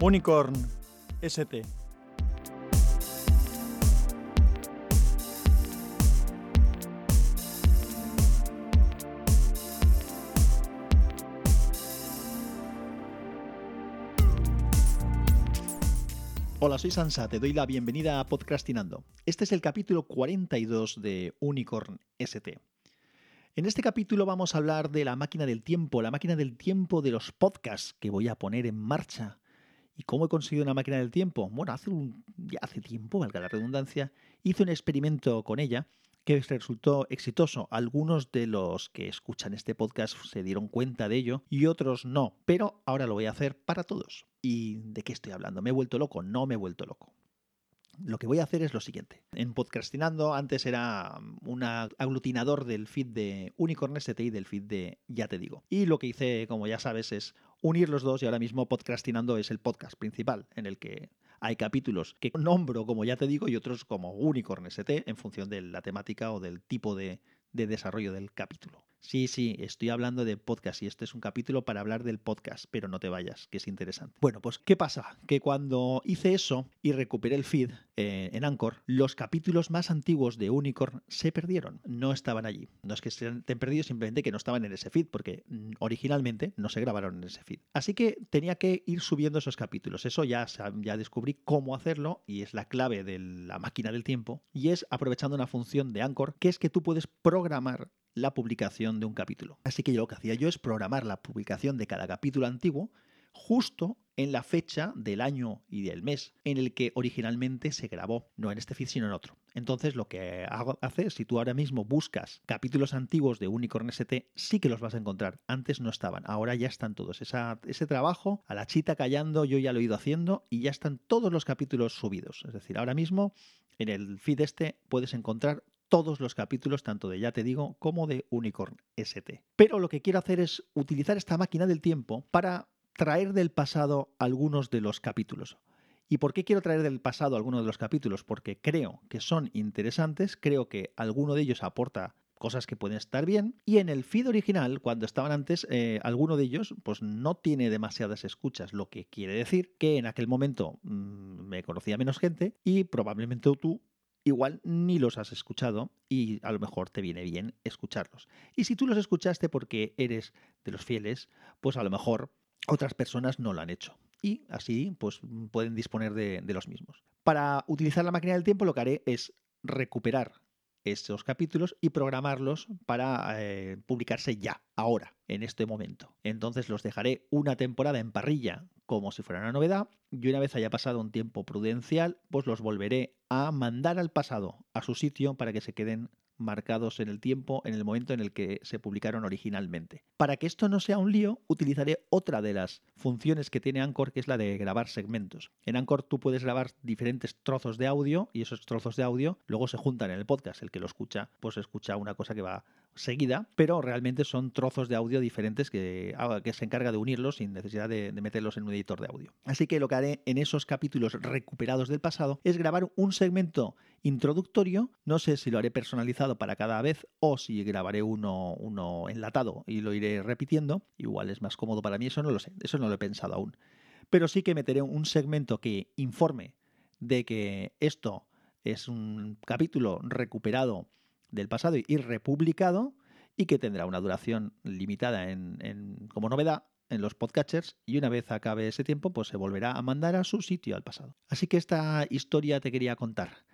Unicorn ST. Hola, soy Sansa, te doy la bienvenida a Podcastinando. Este es el capítulo 42 de Unicorn ST. En este capítulo vamos a hablar de la máquina del tiempo, la máquina del tiempo de los podcasts que voy a poner en marcha. ¿Y cómo he conseguido una máquina del tiempo? Bueno, hace un, ya hace tiempo, valga la redundancia, hice un experimento con ella que resultó exitoso. Algunos de los que escuchan este podcast se dieron cuenta de ello y otros no, pero ahora lo voy a hacer para todos. ¿Y de qué estoy hablando? ¿Me he vuelto loco? No me he vuelto loco lo que voy a hacer es lo siguiente. En Podcastinando antes era un aglutinador del feed de Unicorn ST y del feed de Ya te digo. Y lo que hice, como ya sabes, es unir los dos y ahora mismo Podcastinando es el podcast principal en el que hay capítulos que nombro como Ya te digo y otros como Unicorn ST en función de la temática o del tipo de, de desarrollo del capítulo. Sí, sí, estoy hablando de podcast y este es un capítulo para hablar del podcast, pero no te vayas, que es interesante. Bueno, pues ¿qué pasa? Que cuando hice eso y recuperé el feed eh, en Anchor, los capítulos más antiguos de Unicorn se perdieron, no estaban allí. No es que se estén perdidos, simplemente que no estaban en ese feed, porque mm, originalmente no se grabaron en ese feed. Así que tenía que ir subiendo esos capítulos. Eso ya, ya descubrí cómo hacerlo y es la clave de la máquina del tiempo, y es aprovechando una función de Anchor, que es que tú puedes programar la publicación de un capítulo. Así que lo que hacía yo es programar la publicación de cada capítulo antiguo justo en la fecha del año y del mes en el que originalmente se grabó, no en este feed sino en otro. Entonces lo que hace, si tú ahora mismo buscas capítulos antiguos de Unicorn ST, sí que los vas a encontrar. Antes no estaban, ahora ya están todos. ese trabajo, a la chita callando, yo ya lo he ido haciendo y ya están todos los capítulos subidos. Es decir, ahora mismo en el feed este puedes encontrar todos los capítulos, tanto de Ya Te Digo como de Unicorn ST. Pero lo que quiero hacer es utilizar esta máquina del tiempo para traer del pasado algunos de los capítulos. ¿Y por qué quiero traer del pasado algunos de los capítulos? Porque creo que son interesantes, creo que alguno de ellos aporta cosas que pueden estar bien. Y en el feed original, cuando estaban antes, eh, alguno de ellos pues no tiene demasiadas escuchas, lo que quiere decir que en aquel momento mm, me conocía menos gente y probablemente tú igual ni los has escuchado y a lo mejor te viene bien escucharlos. Y si tú los escuchaste porque eres de los fieles, pues a lo mejor otras personas no lo han hecho. Y así pues pueden disponer de, los mismos. Para utilizar la máquina del tiempo lo que haré es recuperar estos capítulos y programarlos para eh, publicarse ya, ahora, en este momento. Entonces los dejaré una temporada en parrilla como si fuera una novedad y una vez haya pasado un tiempo prudencial, pues los volveré a mandar al pasado, a su sitio, para que se queden marcados en el tiempo, en el momento en el que se publicaron originalmente. Para que esto no sea un lío, utilizaré otra de las funciones que tiene Anchor, que es la de grabar segmentos. En Anchor tú puedes grabar diferentes trozos de audio y esos trozos de audio luego se juntan en el podcast. El que lo escucha, pues escucha una cosa que va seguida, pero realmente son trozos de audio diferentes que, ah, se encarga de unirlos sin necesidad de, de, meterlos en un editor de audio. Así que lo que haré en esos capítulos recuperados del pasado es grabar un segmento introductorio, no sé si lo haré personalizado para cada vez o si grabaré uno, uno enlatado y lo iré repitiendo, igual es más cómodo para mí, eso no lo sé, eso no lo he pensado aún. Pero sí que meteré un segmento que informe de que esto es un capítulo recuperado del pasado y republicado y que tendrá una duración limitada en, como novedad en los podcatchers y una vez acabe ese tiempo pues se volverá a mandar a su sitio al pasado. Así que esta historia te quería contar.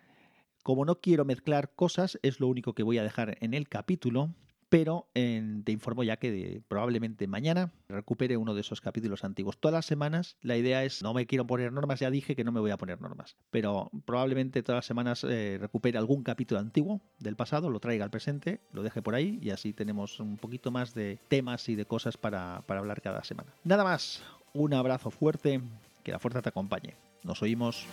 Como no quiero mezclar cosas, es lo único que voy a dejar en el capítulo pero te informo ya que probablemente mañana recupere uno de esos capítulos antiguos. Todas las semanas la idea es, no me quiero poner normas, ya dije que no me voy a poner normas, pero probablemente todas las semanas eh, recupere algún capítulo antiguo del pasado, lo traiga al presente, lo deje por ahí y así tenemos un poquito más de temas y de cosas para, para hablar cada semana. Nada más, un abrazo fuerte, que la fuerza te acompañe. Nos oímos.